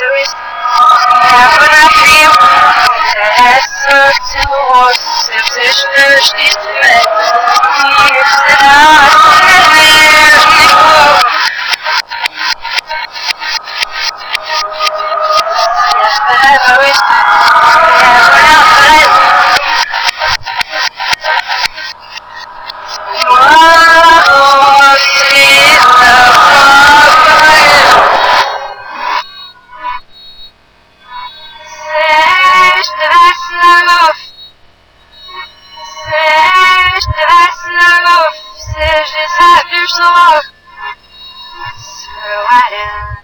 Lazarus. Heaven I страстного, все же заплю слов. Скрывая